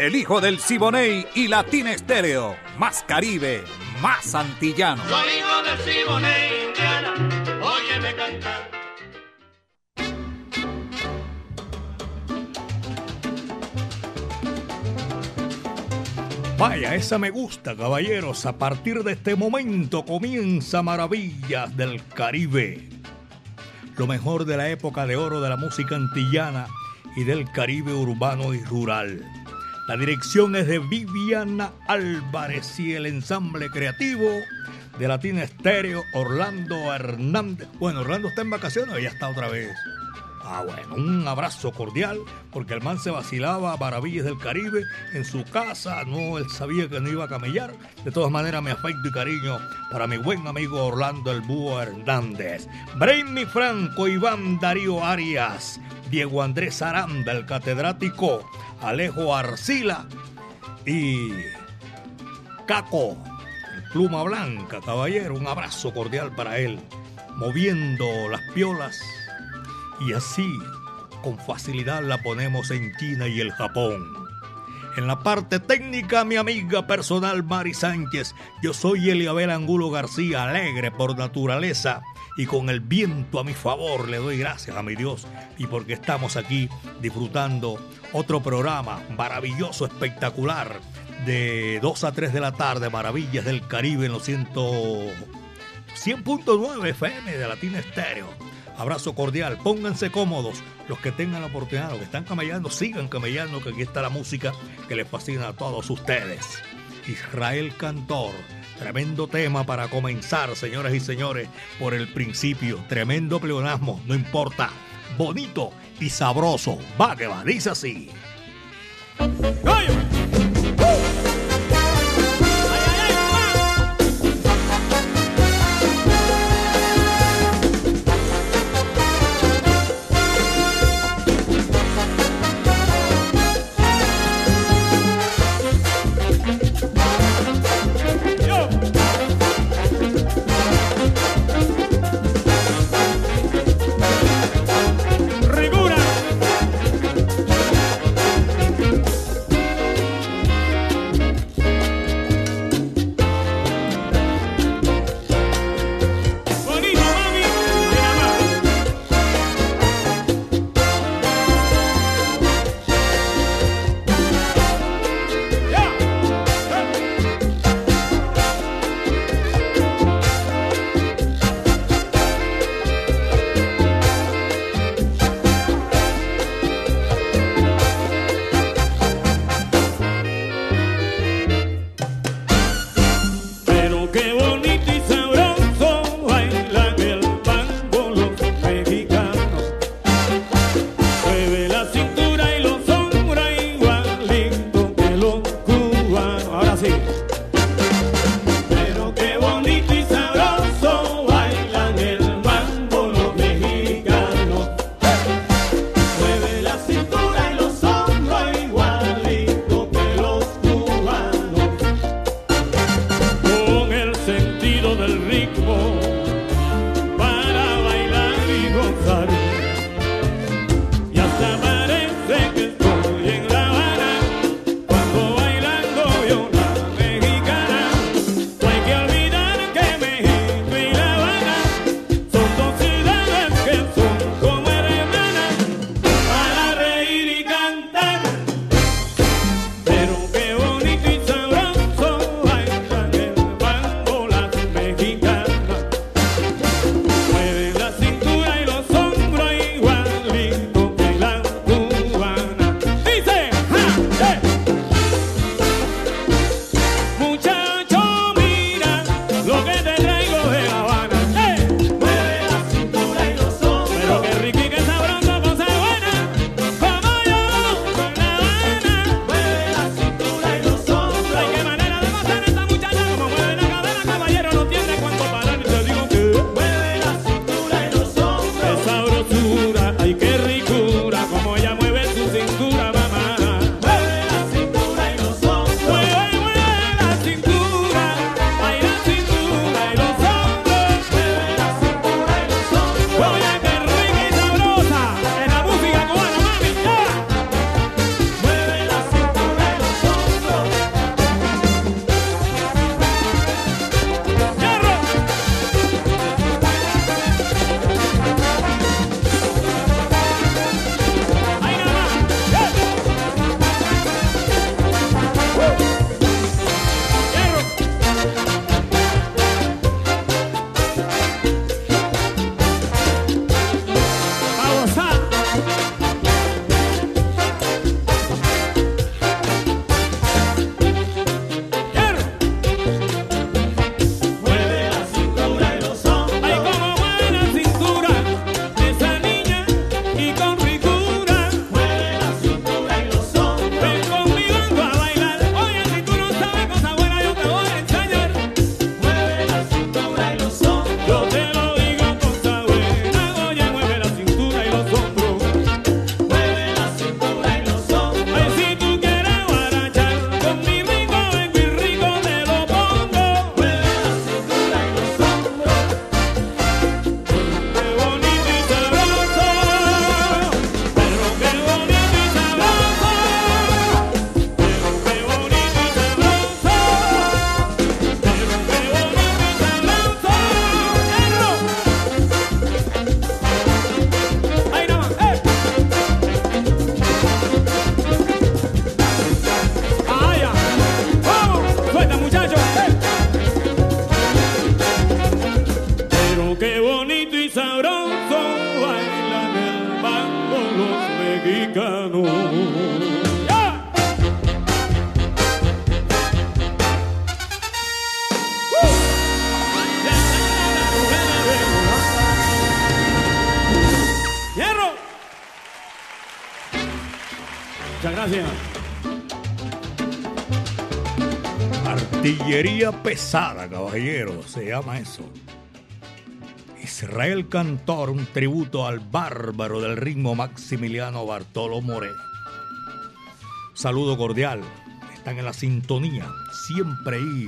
El hijo del Siboney y Latina Estéreo. Más Caribe, más antillano. Soy hijo del Siboney, Indiana. Óyeme cantar. Vaya, esa me gusta, caballeros. A partir de este momento comienza Maravillas del Caribe. Lo mejor de la época de oro de la música antillana y del Caribe urbano y rural. La dirección es de Viviana Álvarez y el ensamble creativo de Latina Estéreo, Orlando Hernández. Bueno, Orlando está en vacaciones, ya está otra vez. Ah, bueno, un abrazo cordial, porque el man se vacilaba a Maravillas del Caribe en su casa, no, él sabía que no iba a camellar. De todas maneras, mi afecto y cariño para mi buen amigo Orlando El Búho Hernández. Brainy Franco, Iván Darío Arias, Diego Andrés Aranda, el catedrático, Alejo Arcila y Caco, el pluma blanca, caballero, un abrazo cordial para él, moviendo las piolas y así con facilidad la ponemos en China y el Japón. En la parte técnica, mi amiga personal Mari Sánchez, yo soy Eliabel Angulo García, alegre por naturaleza y con el viento a mi favor le doy gracias a mi Dios y porque estamos aquí disfrutando otro programa maravilloso, espectacular, de 2 a 3 de la tarde, Maravillas del Caribe en los 100.9 FM de Latina Estéreo. Abrazo cordial, pónganse cómodos. Los que tengan la oportunidad, los que están camellando, sigan camellando, que aquí está la música que les fascina a todos ustedes. Israel Cantor, tremendo tema para comenzar, señoras y señores, por el principio. Tremendo pleonasmo, no importa. Bonito y sabroso. Va que va, dice así. Pesada, caballero, se llama eso. Israel Cantor, un tributo al bárbaro del ritmo Maximiliano Bartolo More. Saludo cordial, están en la sintonía, siempre ahí,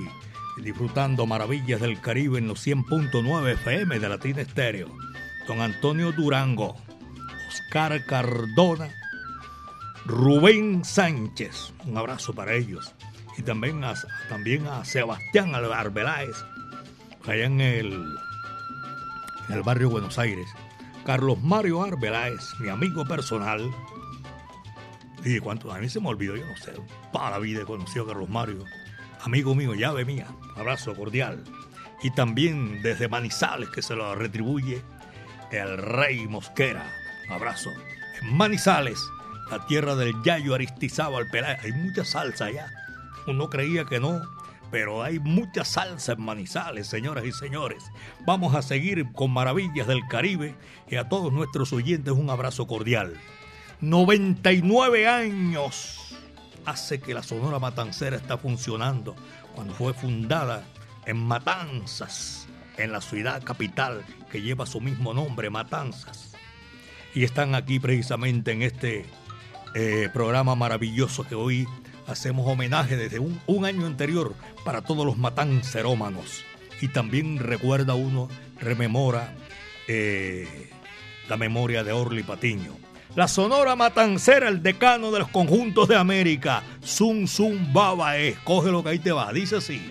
disfrutando maravillas del Caribe en los 100.9 FM de Latina Estéreo. Don Antonio Durango, Oscar Cardona, Rubén Sánchez, un abrazo para ellos. Y también a, también a Sebastián Arbeláez, allá en el, en el barrio Buenos Aires. Carlos Mario Arbeláez, mi amigo personal. Y cuánto a mí se me olvidó, yo no sé, para la vida he conocido a Carlos Mario. Amigo mío, llave mía, abrazo cordial. Y también desde Manizales, que se lo retribuye el Rey Mosquera. Abrazo. Manizales, la tierra del Yayo Aristizábal Peláez. Hay mucha salsa allá. Uno creía que no, pero hay mucha salsa en Manizales, señoras y señores. Vamos a seguir con Maravillas del Caribe y a todos nuestros oyentes un abrazo cordial. 99 años hace que la Sonora Matancera está funcionando cuando fue fundada en Matanzas, en la ciudad capital que lleva su mismo nombre, Matanzas. Y están aquí precisamente en este eh, programa maravilloso que hoy hacemos homenaje desde un, año anterior para todos los matancerómanos. Y también recuerda uno, rememora eh, la memoria de Orly Patiño. La Sonora Matancera, el decano de los conjuntos de América, Zum Zum Baba es. Coge lo que ahí te va, dice así.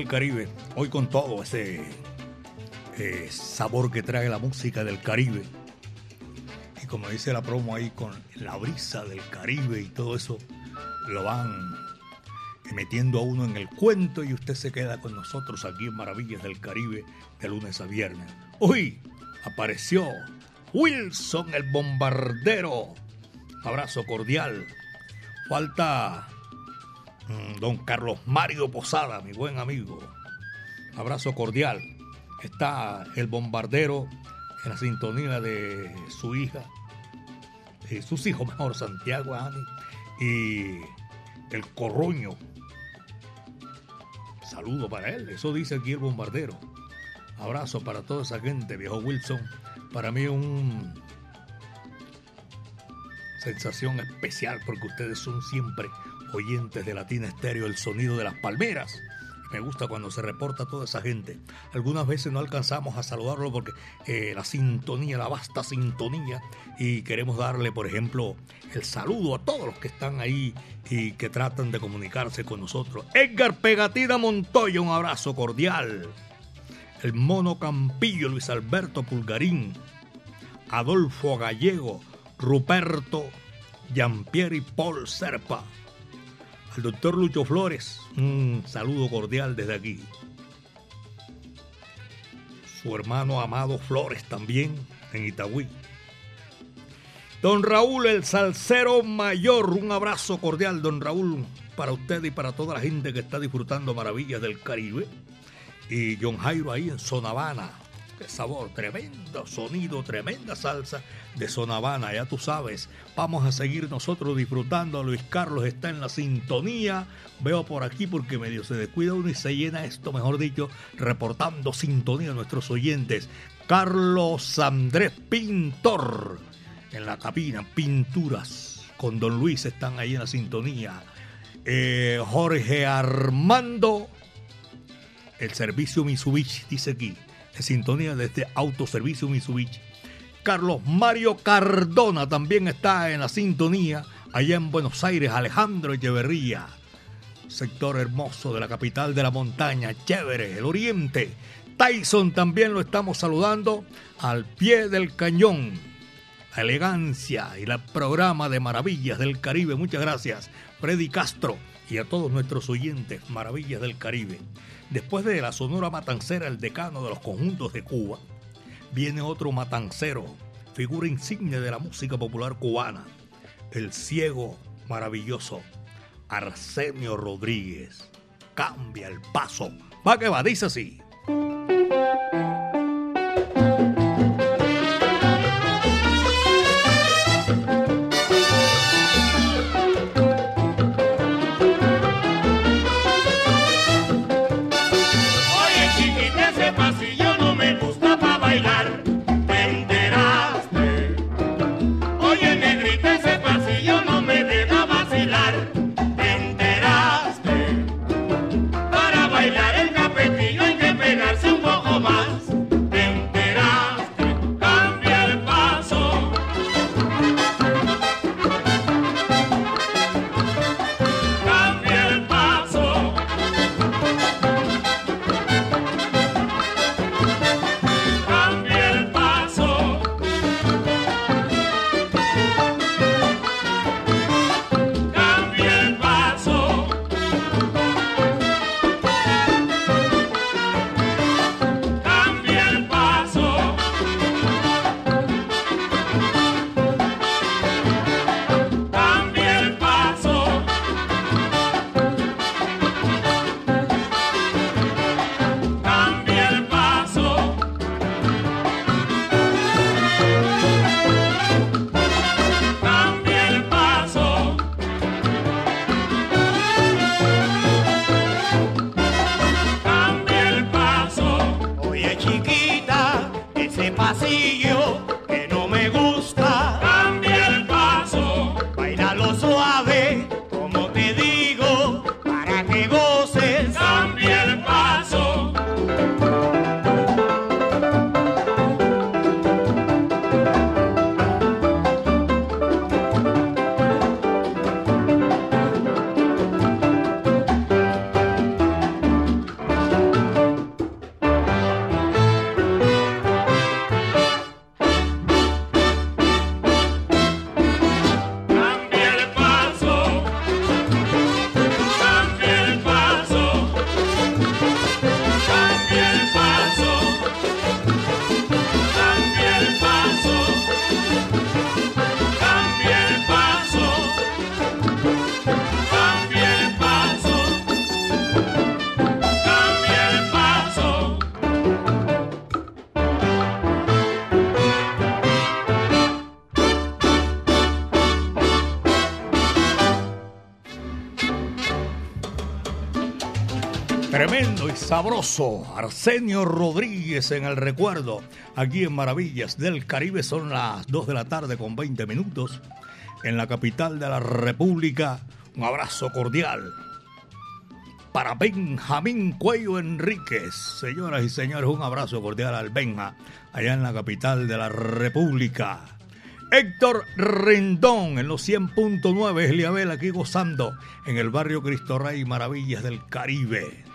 Caribe. Hoy con todo ese eh, sabor que trae la música del Caribe. Y como dice la promo ahí, con la brisa del Caribe y todo eso, lo van metiendo a uno en el cuento y usted se queda con nosotros aquí en Maravillas del Caribe de lunes a viernes. Hoy apareció Wilson el bombardero. Abrazo cordial. Falta don Carlos Mario Posada, mi buen amigo. Abrazo cordial. Está el bombardero en la sintonía de su hija, de sus hijos mejor, Santiago Ani, y el corroño. Saludo para él, eso dice aquí el bombardero. Abrazo para toda esa gente, viejo Wilson. Para mí un sensación especial porque ustedes son siempre oyentes de Latina Estéreo, el sonido de las palmeras. Me gusta cuando se reporta toda esa gente. Algunas veces no alcanzamos a saludarlo porque eh, la sintonía, la vasta sintonía, y queremos darle, por ejemplo, el saludo a todos los que están ahí y que tratan de comunicarse con nosotros. Edgar Pegatina Montoya, un abrazo cordial. El Mono Campillo, Luis Alberto Pulgarín, Adolfo Gallego, Ruperto, y Paul Serpa. Al doctor Lucho Flores, un saludo cordial desde aquí. Su hermano Amado Flores también en Itagüí. Don Raúl, el salsero mayor, un abrazo cordial, don Raúl, para usted y para toda la gente que está disfrutando maravillas del Caribe. Y John Jairo ahí en Sonavana, sabor, tremendo sonido, tremenda salsa de Sonavana, ya tú sabes. Vamos a seguir nosotros disfrutando. Luis Carlos está en la sintonía. Veo por aquí porque medio se descuida uno y se llena esto, mejor dicho, reportando sintonía a nuestros oyentes. Carlos Andrés Pintor en la cabina, pinturas con Don Luis están ahí en la sintonía. Eh, Jorge Armando, el servicio Mitsubishi, dice aquí en sintonía de este autoservicio Mitsubishi. Carlos Mario Cardona también está en la sintonía allá en Buenos Aires, Alejandro Echeverría, sector hermoso de la capital de la montaña, chévere, el oriente. Tyson también lo estamos saludando al pie del cañón. La elegancia y el programa de Maravillas del Caribe. Muchas gracias, Freddy Castro, y a todos nuestros oyentes, Maravillas del Caribe. Después de la Sonora Matancera, el decano de los conjuntos de Cuba, viene otro matancero, figura insignia de la música popular cubana, el ciego maravilloso, Arsenio Rodríguez. Cambia el paso. Va que va, dice así. Sabroso. Arsenio Rodríguez en el recuerdo. Aquí en Maravillas del Caribe son las 2 de la tarde con 20 minutos. En la capital de la República, un abrazo cordial para Benjamín Cuello Enríquez. Señoras y señores, un abrazo cordial al Benja, allá en la capital de la República. Héctor Rendón en los 100.9, Eliabel aquí gozando en el barrio Cristo Rey, Maravillas del Caribe.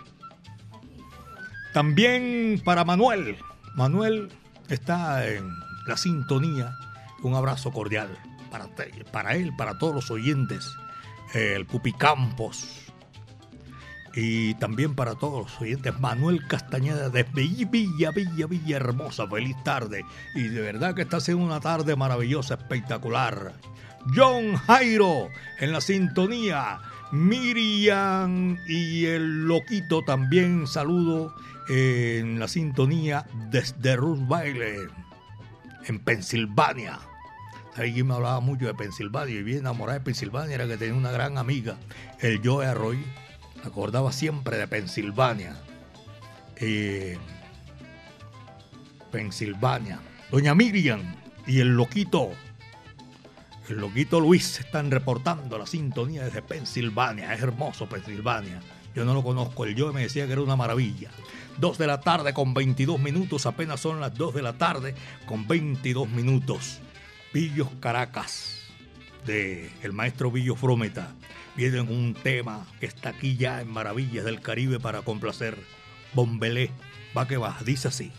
También para Manuel. Manuel está en la sintonía. Un abrazo cordial para, para él, para todos los oyentes. El Pupi Campos. Y también para todos los oyentes, Manuel Castañeda de Villa, Villa, Villa Hermosa. Feliz tarde. Y de verdad que está siendo una tarde maravillosa, espectacular. John Jairo en la sintonía. Miriam y el Loquito también saludo en la sintonía desde Baile en Pensilvania. Alguien me hablaba mucho de Pensilvania y bien enamorada de Pensilvania era que tenía una gran amiga, el Joe Arroy. Acordaba siempre de Pensilvania. Pensilvania. Doña Miriam y el loquito, el loquito Luis están reportando la sintonía desde Pensilvania. Es hermoso Pensilvania. Yo no lo conozco, el Joe me decía que era una maravilla. 2 de la tarde con 22 minutos, apenas son las 2 de la tarde con 22 minutos. Villos Caracas, de el maestro Villo Frometa, viene un tema que está aquí ya en Maravillas del Caribe para complacer. Bombelé, va que va, dice así.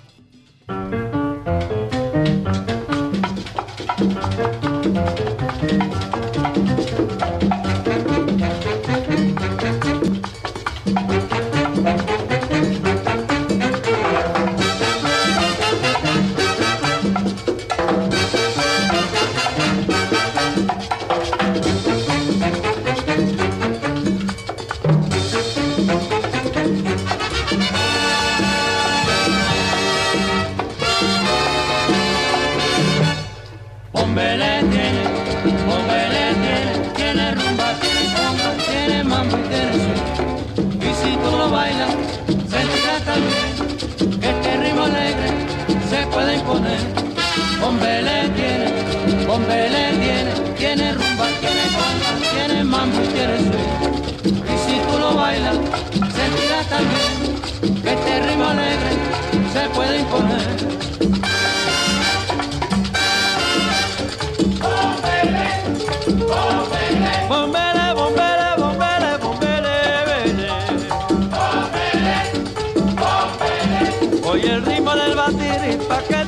Oye el ritmo del batir y pa' que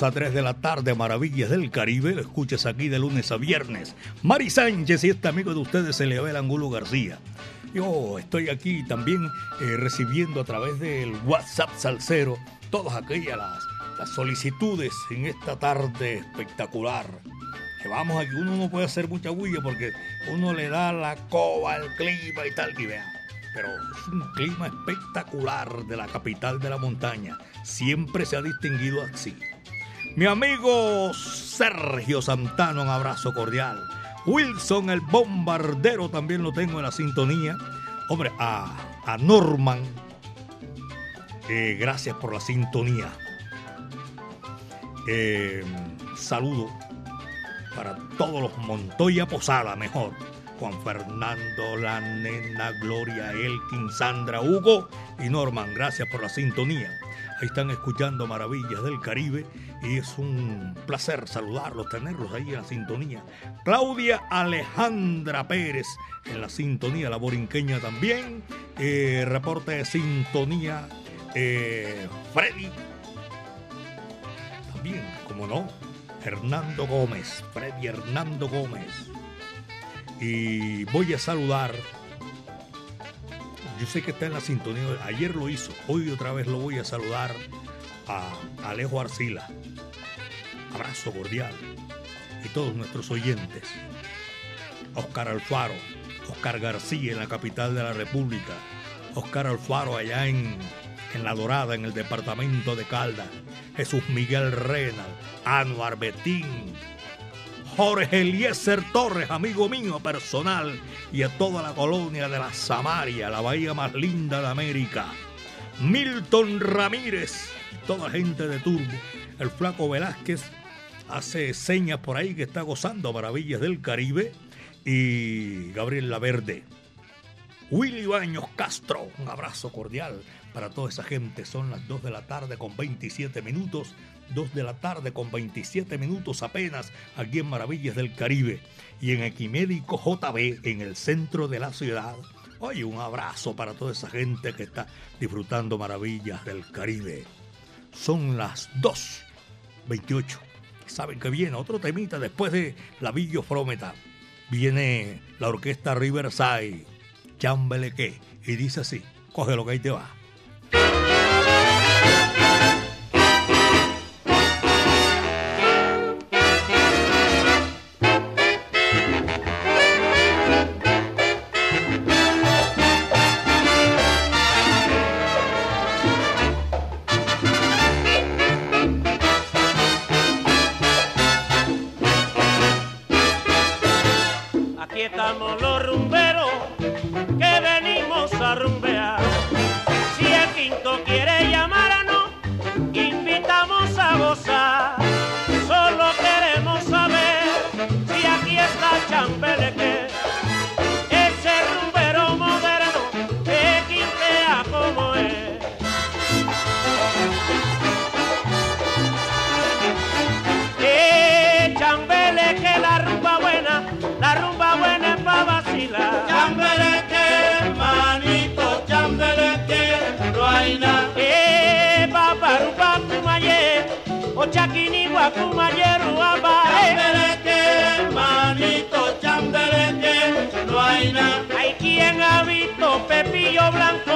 2 a 3 de la tarde, Maravillas del Caribe. Lo escuchas aquí de lunes a viernes. Mari Sánchez y este amigo de ustedes, Eliabel Angulo García. Yo estoy aquí también eh, recibiendo a través del WhatsApp Salcero todas aquellas las, solicitudes en esta tarde espectacular. Que vamos aquí, uno no puede hacer mucha bulla porque uno le da la coba al clima y tal, y vean pero es un clima espectacular de la capital de la montaña. Siempre se ha distinguido así. Mi amigo Sergio Santano, un abrazo cordial. Wilson el bombardero también lo tengo en la sintonía. Hombre, a, a Norman, eh, gracias por la sintonía. Eh, saludo para todos los Montoya Posada, mejor Juan Fernando, la nena, Gloria, Elkin, Sandra, Hugo y Norman. Gracias por la sintonía. Ahí están escuchando Maravillas del Caribe y es un placer saludarlos, tenerlos ahí en la sintonía. Claudia Alejandra Pérez en la sintonía, la borinqueña también. Eh, reporte de sintonía, eh, Freddy. También, como no, Hernando Gómez, Freddy Hernando Gómez y voy a saludar. Yo sé que está en la sintonía, ayer lo hizo, hoy otra vez lo voy a saludar a Alejo Arcila. Abrazo cordial. Y todos nuestros oyentes. Oscar Alfaro, Oscar García en la capital de la República, Oscar Alfaro allá en, en La Dorada, en el departamento de Caldas, Jesús Miguel Renal, Anuar Betín, Jorge Eliezer Torres, amigo mío personal, y a toda la colonia de la Samaria, la bahía más linda de América. Milton Ramírez, toda gente de Turbo. El flaco Velázquez hace señas por ahí que está gozando maravillas del Caribe. Y Gabriel Laverde. Willy Baños Castro, un abrazo cordial para toda esa gente. Son las 2 de la tarde con 27 minutos. 2 de la tarde con 27 minutos apenas aquí en Maravillas del Caribe y en Equimédico JB en el centro de la ciudad. Oye, un abrazo para toda esa gente que está disfrutando Maravillas del Caribe. Son las 2.28. Saben que viene otro temita después de La Villo Frometa. Viene la orquesta Riverside, Chambeleque, y dice así, coge lo que ahí te va. blanco.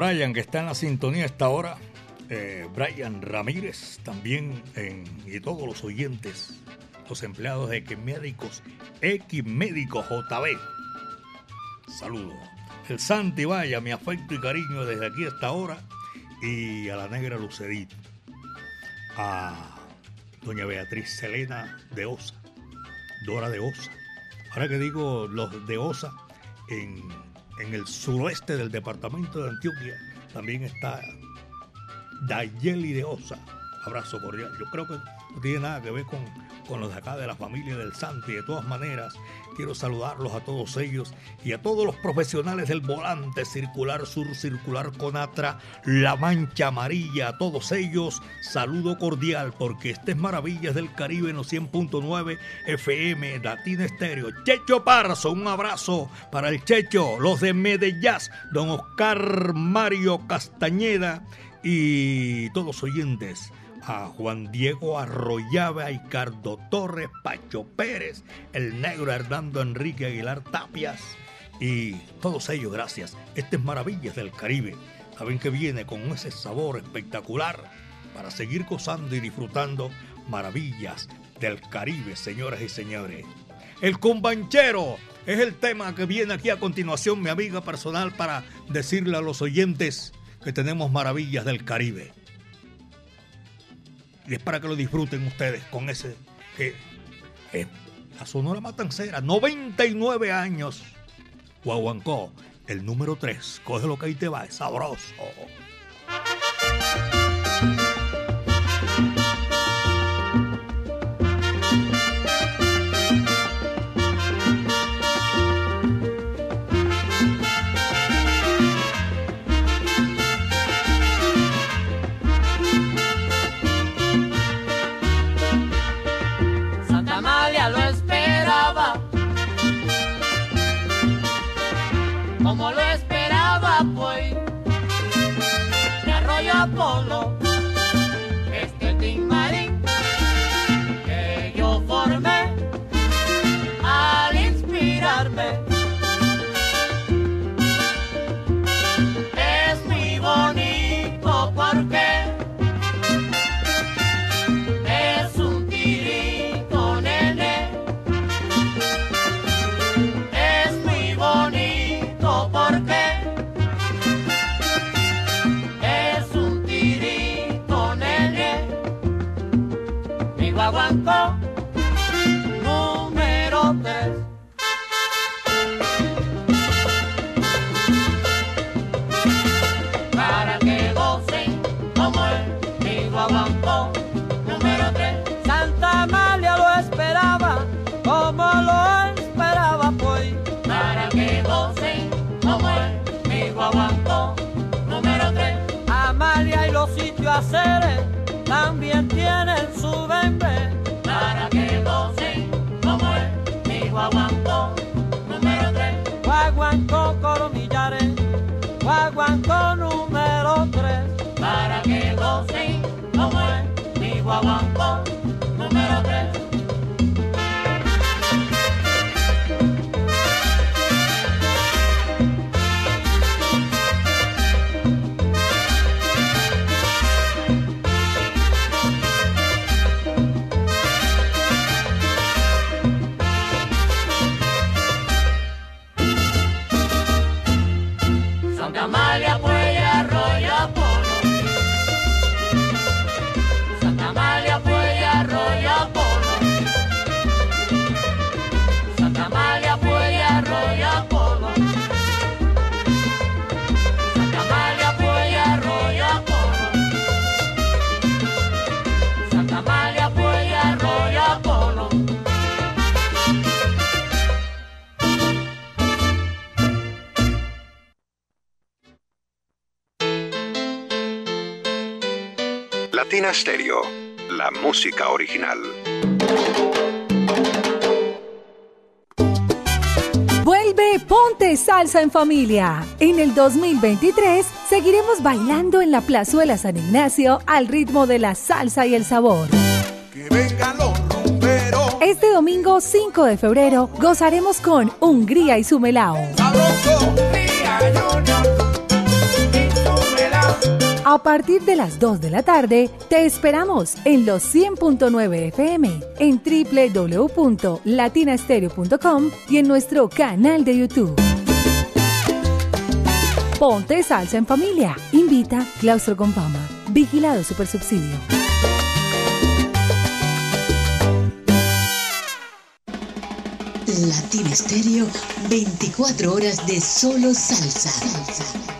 Brian, que está en la sintonía a esta hora. Eh, Brian Ramírez también y todos los oyentes, los empleados de X Médicos, X Médicos JB. Saludos. El Santi, vaya, mi afecto y cariño desde aquí a esta hora. Y a la negra Lucedito. A doña Beatriz Selena de Osa. Dora de Osa. Ahora que digo los de Osa, en en el suroeste del departamento de Antioquia también está Dayeli de Osa. Abrazo cordial. Yo creo que no tiene nada que ver con, con los de acá de la familia del Santi. De todas maneras, quiero saludarlos a todos ellos y a todos los profesionales del volante circular sur, circular Conatra, La Mancha Amarilla, a todos ellos, saludo cordial porque este es Maravillas del Caribe en los 100.9 FM, Latina Estéreo. Checho Parzo, un abrazo para el Checho, los de Medellín, don Oscar Mario Castañeda y todos oyentes a Juan Diego Arroyave, a Ricardo Torres, Pacho Pérez, el negro Hernando Enrique Aguilar Tapias y todos ellos, gracias. Este es Maravillas del Caribe. Saben que viene con ese sabor espectacular para seguir gozando y disfrutando maravillas del Caribe, señoras y señores. El combanchero es el tema que viene aquí a continuación, mi amiga personal, para decirle a los oyentes que tenemos maravillas del Caribe. Y es para que lo disfruten ustedes con ese que es la Sonora Matancera, 99 años. Guaguancó, el número 3. Coge lo que ahí te va, es sabroso. Estéreo, la música original. Ponte Salsa en Familia. En el 2023 seguiremos bailando en la Plazuela San Ignacio al ritmo de la salsa y el sabor. Que vengan los rumberos. Este domingo 5 de febrero gozaremos con Hungría y su melao. A partir de las 2 de la tarde, te esperamos en los 100.9 FM, en www.latinastereo.com y en nuestro canal de YouTube. Ponte salsa en familia. Invita Claustro con Fama. Vigilado Supersubsidio. Latina Estéreo, 24 horas de solo salsa.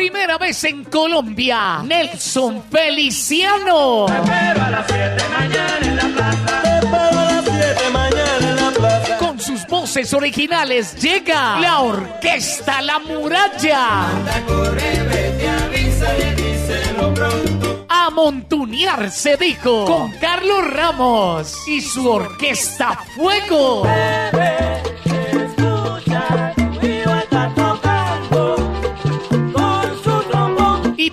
Primera vez en Colombia, Nelson Feliciano. Te espero a las 7 mañana en la plaza. Te espero a las 7 mañana en la plaza. Con sus voces originales llega la Orquesta La Muralla. A montunear se dijo con Carlos Ramos y su Orquesta Fuego.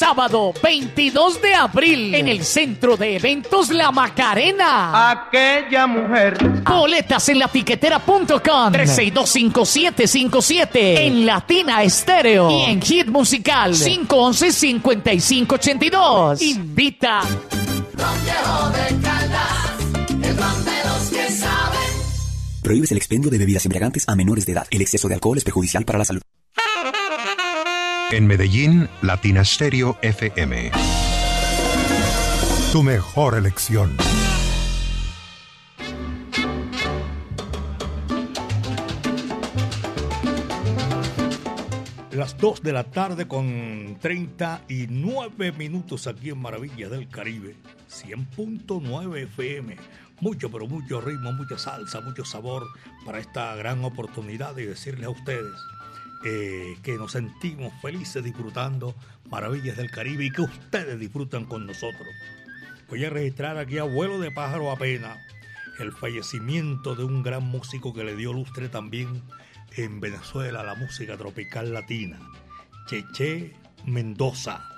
Sábado 22 de abril en el Centro de Eventos La Macarena. Aquella mujer. Boletas en latiquetera.com 3625757 en Latina Estéreo y en Hit Musical 511-5582. Invita. Prohíbes el expendio de bebidas embriagantes a menores de edad. El exceso de alcohol es perjudicial para la salud. En Medellín, Latina Stereo FM. Tu mejor elección. Las 2 de la tarde con 39 minutos aquí en Maravillas del Caribe, 100.9 FM. Mucho, pero mucho ritmo, mucha salsa, mucho sabor para esta gran oportunidad de decirles a ustedes eh, que nos sentimos felices disfrutando Maravillas del Caribe y que ustedes disfrutan con nosotros. Voy a registrar aquí a vuelo de pájaro apenas el fallecimiento de un gran músico que le dio lustre también en Venezuela la música tropical latina, Cheche Mendoza.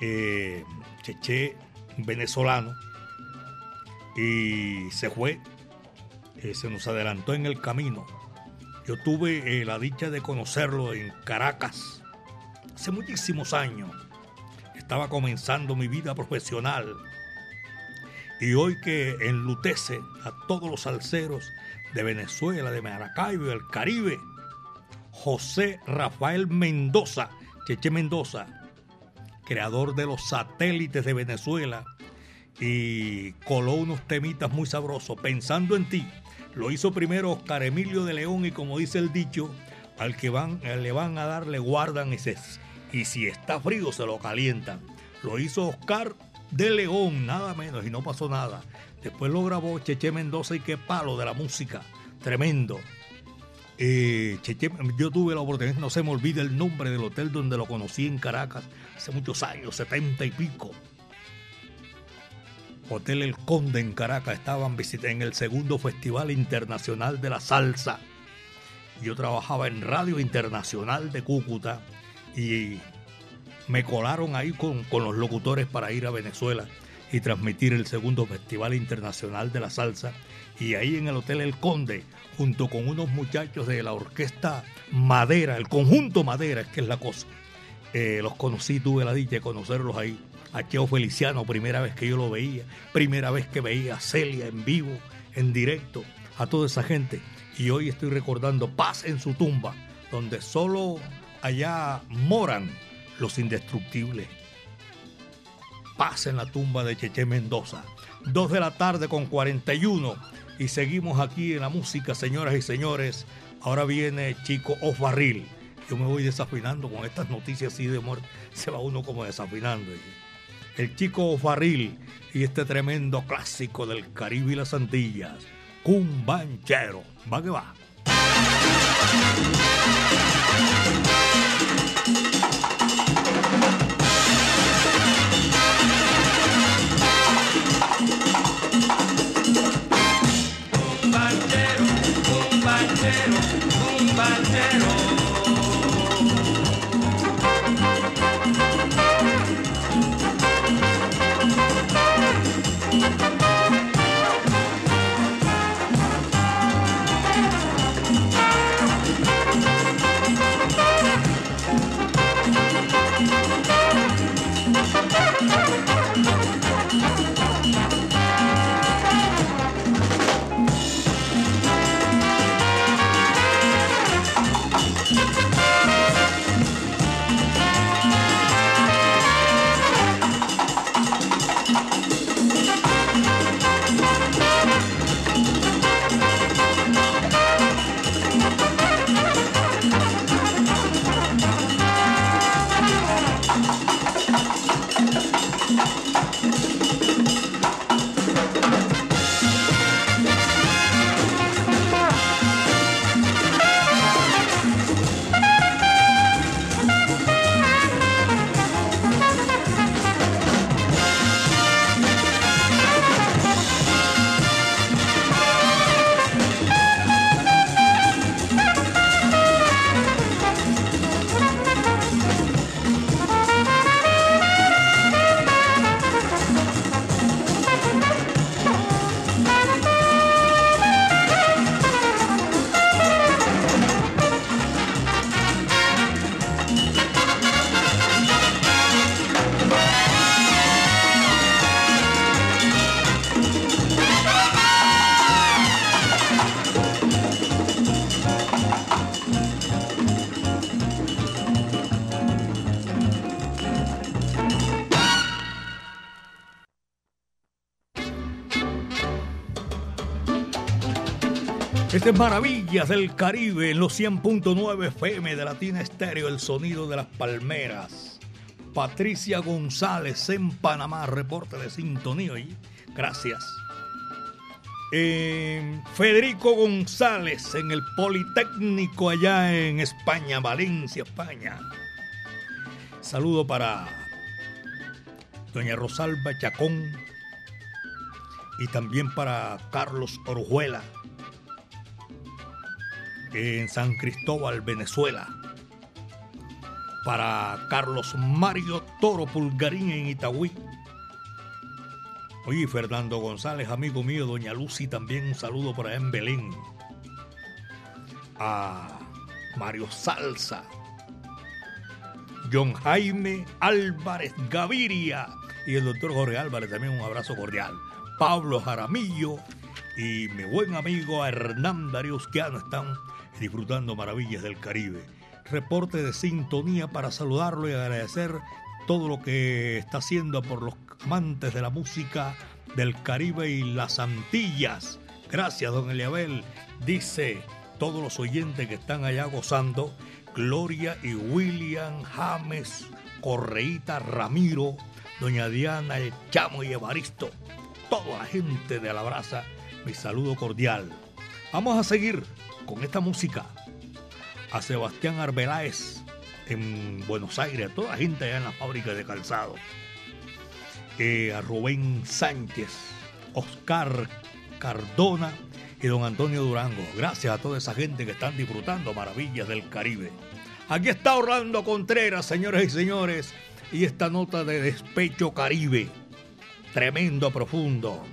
Eh, Cheche venezolano y se fue, eh, se nos adelantó en el camino. Yo tuve eh, la dicha de conocerlo en Caracas hace muchísimos años. Estaba comenzando mi vida profesional. Y hoy que enlutece a todos los salseros de Venezuela, de Maracaibo, del Caribe, José Rafael Mendoza, Cheche Mendoza, creador de los satélites de Venezuela, y coló unos temitas muy sabrosos, pensando en ti. Lo hizo primero Oscar Emilio de León y como dice el dicho, al que van, le van a dar le guardan y, se, y si está frío se lo calientan. Lo hizo Oscar de León, nada menos, y no pasó nada. Después lo grabó Cheche Mendoza y qué palo de la música, tremendo. Eh, Cheche, yo tuve la oportunidad, no se me olvida el nombre del hotel donde lo conocí en Caracas hace muchos años, setenta y pico. Hotel El Conde en Caracas, estaban en el segundo Festival Internacional de la Salsa. Yo trabajaba en Radio Internacional de Cúcuta y me colaron ahí con, con los locutores para ir a Venezuela y transmitir el segundo Festival Internacional de la Salsa. Y ahí en el Hotel El Conde, junto con unos muchachos de la orquesta Madera, el conjunto Madera, es que es la cosa. Eh, los conocí, tuve la dicha de conocerlos ahí. A Cheo Feliciano, primera vez que yo lo veía, primera vez que veía a Celia en vivo, en directo, a toda esa gente. Y hoy estoy recordando Paz en su tumba, donde solo allá moran los indestructibles. Paz en la tumba de Cheche Mendoza. Dos de la tarde con 41. Y seguimos aquí en la música, señoras y señores. Ahora viene Chico Barril. Yo me voy desafinando con estas noticias así de muerte. Se va uno como desafinando. El Chico Barril y este tremendo clásico del Caribe y las Antillas. Cumbanchero. Va que va. Este es Maravillas del Caribe en los 100.9 FM de Latina Estéreo, el sonido de las palmeras. Patricia González en Panamá, reporte de sintonía. Gracias. Eh, Federico González en el Politécnico allá en España, Valencia, España. Saludo para doña Rosalba Chacón y también para Carlos Orujuela en San Cristóbal, Venezuela. Para Carlos Mario Toro Pulgarín en Itagüí. Oye, Fernando González, amigo mío, doña Lucy, también un saludo para en Belén. A Mario Salsa. John Jaime Álvarez Gaviria y el doctor Jorge Álvarez, también un abrazo cordial. Pablo Jaramillo y mi buen amigo Hernán Darío están disfrutando maravillas del Caribe. Reporte de sintonía para saludarlo y agradecer todo lo que está haciendo por los amantes de la música del Caribe y las Antillas. Gracias, don Eliabel. Dice todos los oyentes que están allá gozando, Gloria y William James, Correíta Ramiro, doña Diana, el Chamo y Evaristo, toda la gente de la brasa, mi saludo cordial. Vamos a seguir con esta música a Sebastián Arbeláez en Buenos Aires, a toda la gente allá en la fábrica de calzado. eh, a Rubén Sánchez, Oscar Cardona y don Antonio Durango. Gracias a toda esa gente que están disfrutando maravillas del Caribe. Aquí está Orlando Contreras, señores y señores, y esta nota de despecho Caribe. Tremendo, profundo.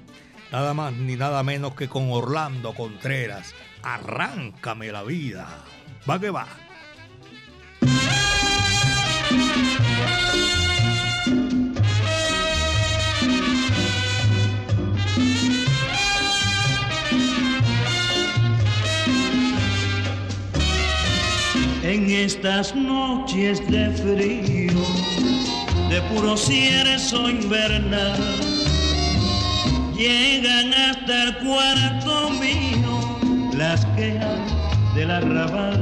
Nada más ni nada menos que con Orlando Contreras. Arráncame la vida. Va que va. En estas noches de frío, de puro cierzo invernal, llegan hasta el cuarto mío las quejas del arrabal.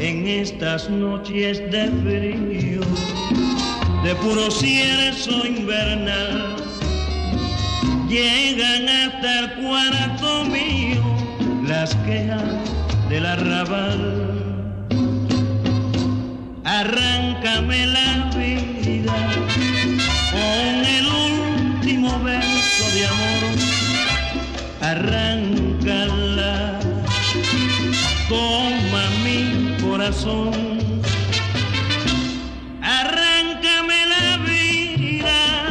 En estas noches de frío, de puro cierzo invernal, llegan hasta el cuarto mío las quejas del arrabal. Arráncame la vida Arráncame la vida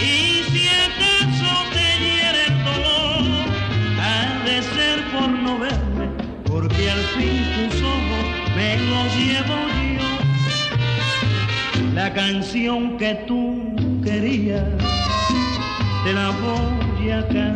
y si acaso te hiere el dolor, ha de ser por no verme porque al fin tus ojos me los llevo yo. La canción que tú querías, te la voy a cantar.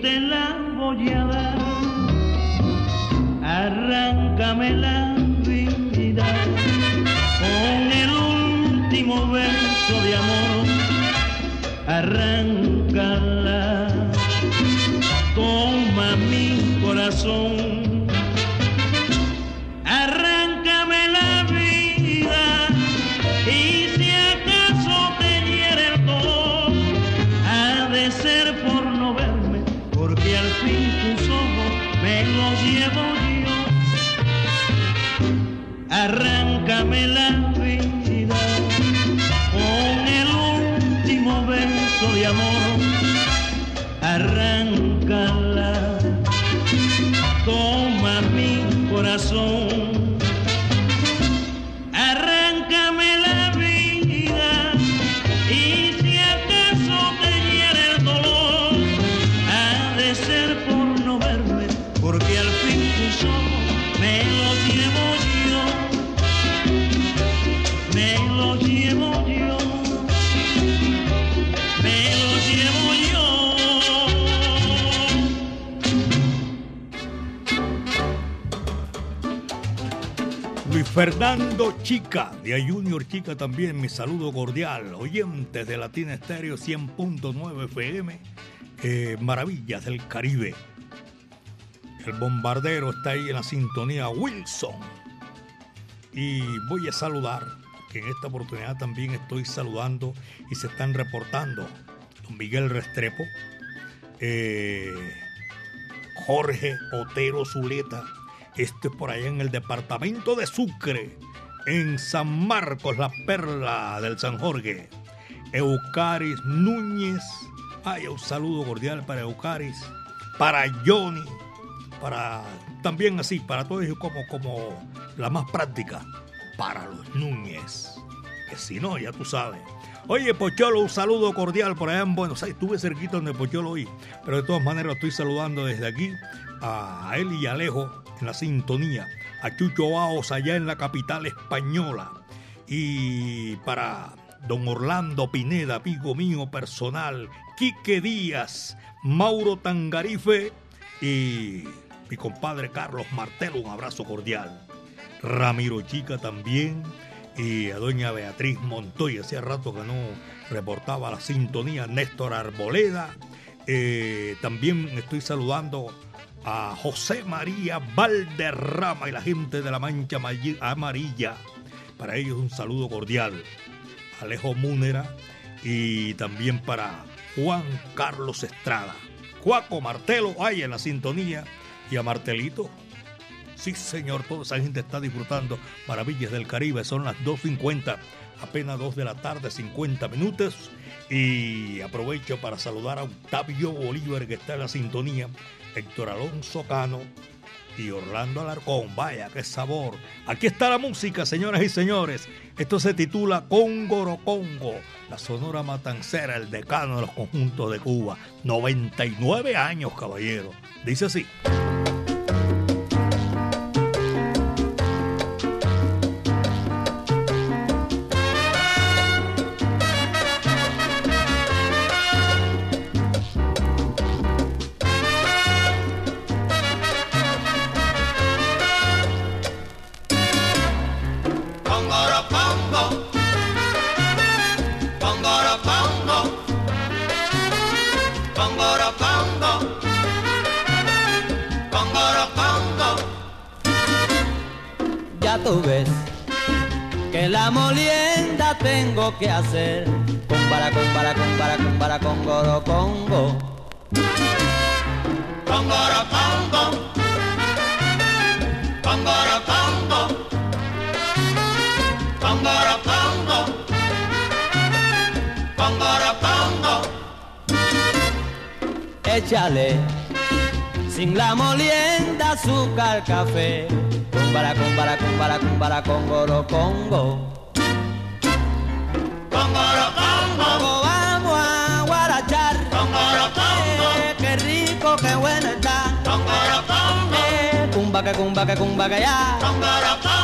Te la voy a dar. Arráncame la vida con el último verso de amor, arráncala, toma mi corazón, me lo. Luis Fernando Chica, de A Junior Chica también, mi saludo cordial. Oyentes de Latina Estéreo 100.9 FM, eh, Maravillas del Caribe. El bombardero está ahí en la sintonía Wilson. Y voy a saludar, que en esta oportunidad también estoy saludando y se están reportando don Miguel Restrepo, eh, Jorge Otero Zuleta, este por allá en el departamento de Sucre, en San Marcos, la perla del San Jorge. Eucaris Núñez, ay, un saludo cordial para Eucaris, para Johnny, para también así, para todos como, como la más práctica, para los Núñez. Que si no, ya tú sabes. Oye, Pocholo, un saludo cordial por allá en Buenos Aires. Estuve cerquita donde Pocholo hoy, pero de todas maneras estoy saludando desde aquí a él y Alejo en la sintonía, a Chucho Baos allá en la capital española y para don Orlando Pineda, amigo mío personal, Quique Díaz, Mauro Tangarife y mi compadre Carlos Martelo, un abrazo cordial. Ramiro Chica también y a doña Beatriz Montoya, hacía rato que no reportaba la sintonía, Néstor Arboleda. Eh, también estoy saludando a José María Valderrama y la gente de la Mancha Amarilla. Para ellos un saludo cordial. Alejo Múnera y también para Juan Carlos Estrada. Cuaco Martelo, ay, en la sintonía. Y a Martelito. Sí, señor, toda esa gente está disfrutando Maravillas del Caribe. Son las 2.50, apenas 2 de la tarde, 50 minutos. Y aprovecho para saludar a Octavio Bolívar, que está en la sintonía. Héctor Alonso Cano, y Orlando Alarcón. Vaya, qué sabor. Aquí está la música, señoras y señores. Esto se titula Cóngoro Congo, la sonora matancera, el decano de los conjuntos de Cuba. 99 años, caballero. Dice así. Café Cumbara, cumbara, cumbara, cumbara, congoro, congo. Congoro, congo. Vamos a guarachar. Congoro, congo. Eh, qué rico, qué bueno está. Congoro, congo. Eh, cumba, que cumba, que cumba, que ya. Congoro, congo.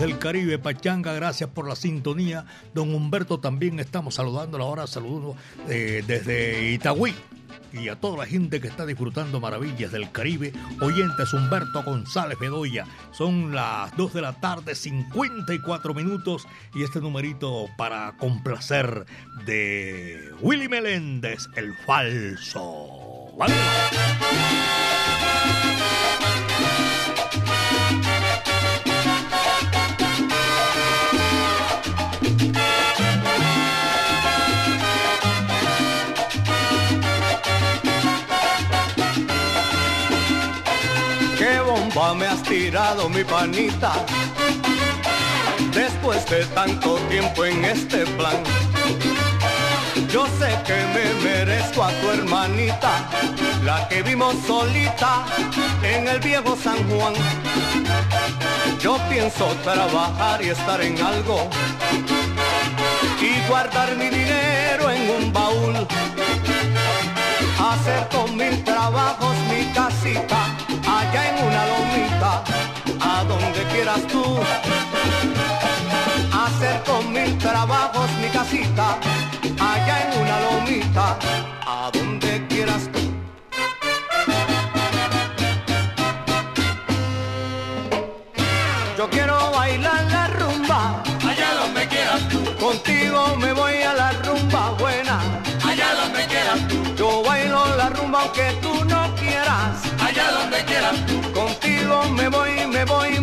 Maravillas del Caribe, Pachanga, gracias por la sintonía. Don Humberto también estamos saludando ahora, saludos eh, desde Itagüí y a toda la gente que está disfrutando maravillas del Caribe. Oyentes Humberto González Bedoya. Son las 2 de la tarde, 54 minutos. Y este numerito para complacer de Willy Meléndez, el falso. Me has tirado mi panita. Después de tanto tiempo en este plan, yo sé que me merezco a tu hermanita, la que vimos solita en el viejo San Juan. Yo pienso trabajar y estar en algo y guardar mi dinero en un baúl. Hacer con mil trabajos mi casita allá en una lomita, a donde quieras tú. Hacer con mil trabajos mi casita, allá en una lomita, me voy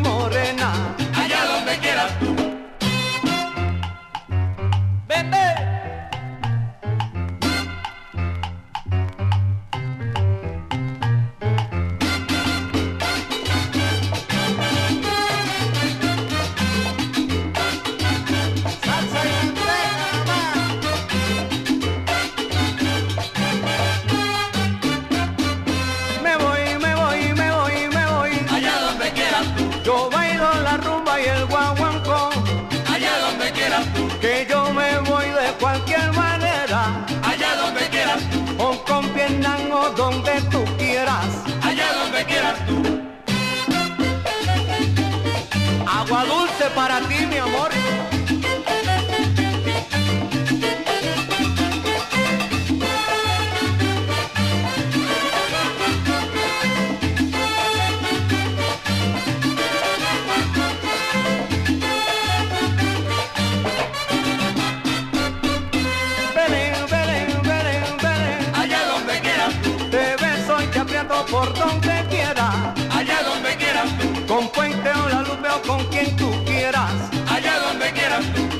para ti, mi amor.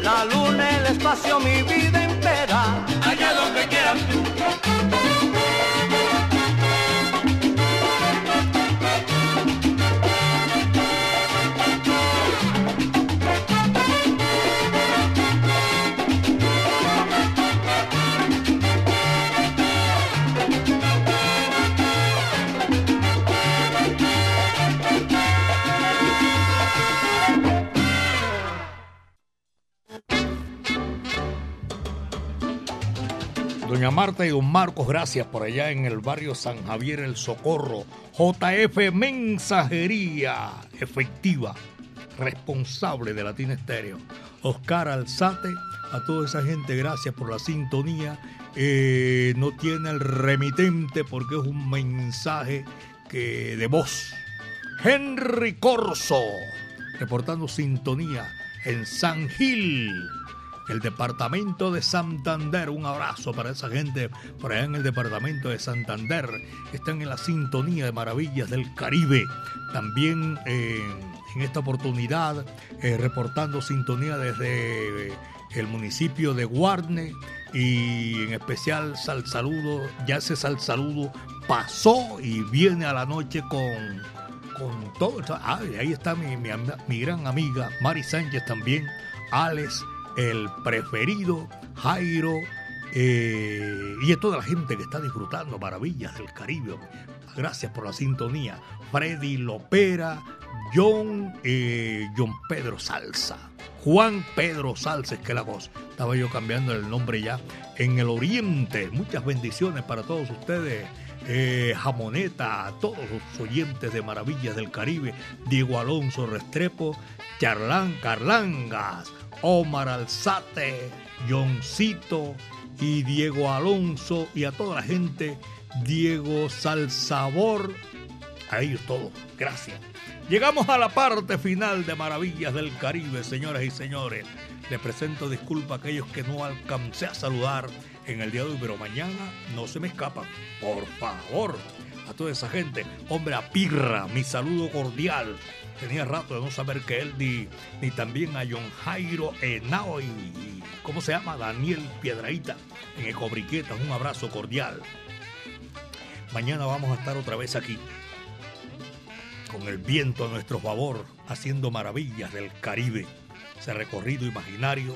La luna, el espacio, mi vida entera. Allá donde quieras Marta y don Marcos, gracias por allá en el barrio San Javier El Socorro. JF Mensajería efectiva, responsable de Latina Estéreo. Oscar Alzate, a toda esa gente, gracias por la sintonía. Eh, no tiene el remitente porque es un mensaje que, de voz. Henry Corso, reportando sintonía en San Gil el departamento de Santander. Un abrazo para esa gente por allá en el departamento de Santander. Están en la sintonía de Maravillas del Caribe. También eh, en esta oportunidad eh, reportando sintonía desde el municipio de Guarne y en especial Sal Saludo. Ya Sal Saludo pasó y viene a la noche con, con todo. Ah, ahí está mi, mi, mi gran amiga Mari Sánchez también. Alex el preferido, Jairo, eh, y toda la gente que está disfrutando maravillas del Caribe. Gracias por la sintonía. Freddy Lopera, John, eh, John Pedro Salsa. Juan Pedro Salsa, es que la voz. Estaba yo cambiando el nombre ya. En el Oriente, muchas bendiciones para todos ustedes. Eh, Jamoneta, a todos los oyentes de Maravillas del Caribe, Diego Alonso Restrepo, Charlán Carlangas, Omar Alzate, Johncito y Diego Alonso y a toda la gente, Diego Salsabor, a ellos todos, gracias. Llegamos a la parte final de Maravillas del Caribe, señoras y señores. Les presento disculpas a aquellos que no alcancé a saludar en el día de hoy, pero mañana no se me escapan, por favor. A toda esa gente, hombre, a Pirra, mi saludo cordial tenía rato de no saber que él ni, ni también a John Jairo Henao y, ¿cómo se llama? Daniel Piedraíta en Ecobriquetas. Un abrazo cordial. Mañana vamos a estar otra vez aquí con el viento a nuestro favor, haciendo maravillas del Caribe. Ese recorrido imaginario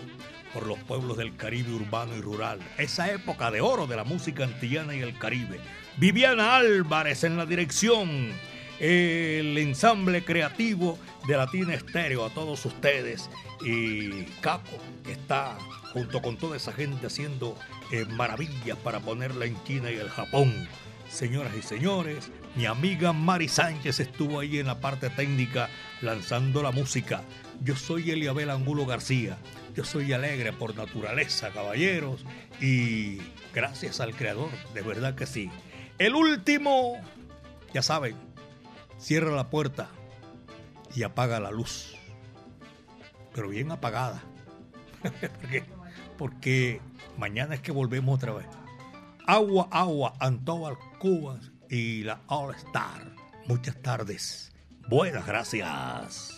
por los pueblos del Caribe urbano y rural. Esa época de oro de la música antillana y el Caribe. Viviana Álvarez en la dirección el ensamble creativo de Latina Estéreo, a todos ustedes. Y Capo, que está junto con toda esa gente haciendo eh, maravillas para ponerla en China y el Japón. Señoras y señores, mi amiga Mari Sánchez estuvo ahí en la parte técnica lanzando la música. Yo soy Eliabel Angulo García. Yo soy alegre por naturaleza, caballeros. Y gracias al Creador, de verdad que sí. El último, ya saben, cierra la puerta y apaga la luz. Pero bien apagada. porque, porque mañana es que volvemos otra vez. Agua, agua, Antóbal, Cubas y la All Star. Muchas tardes. Buenas gracias.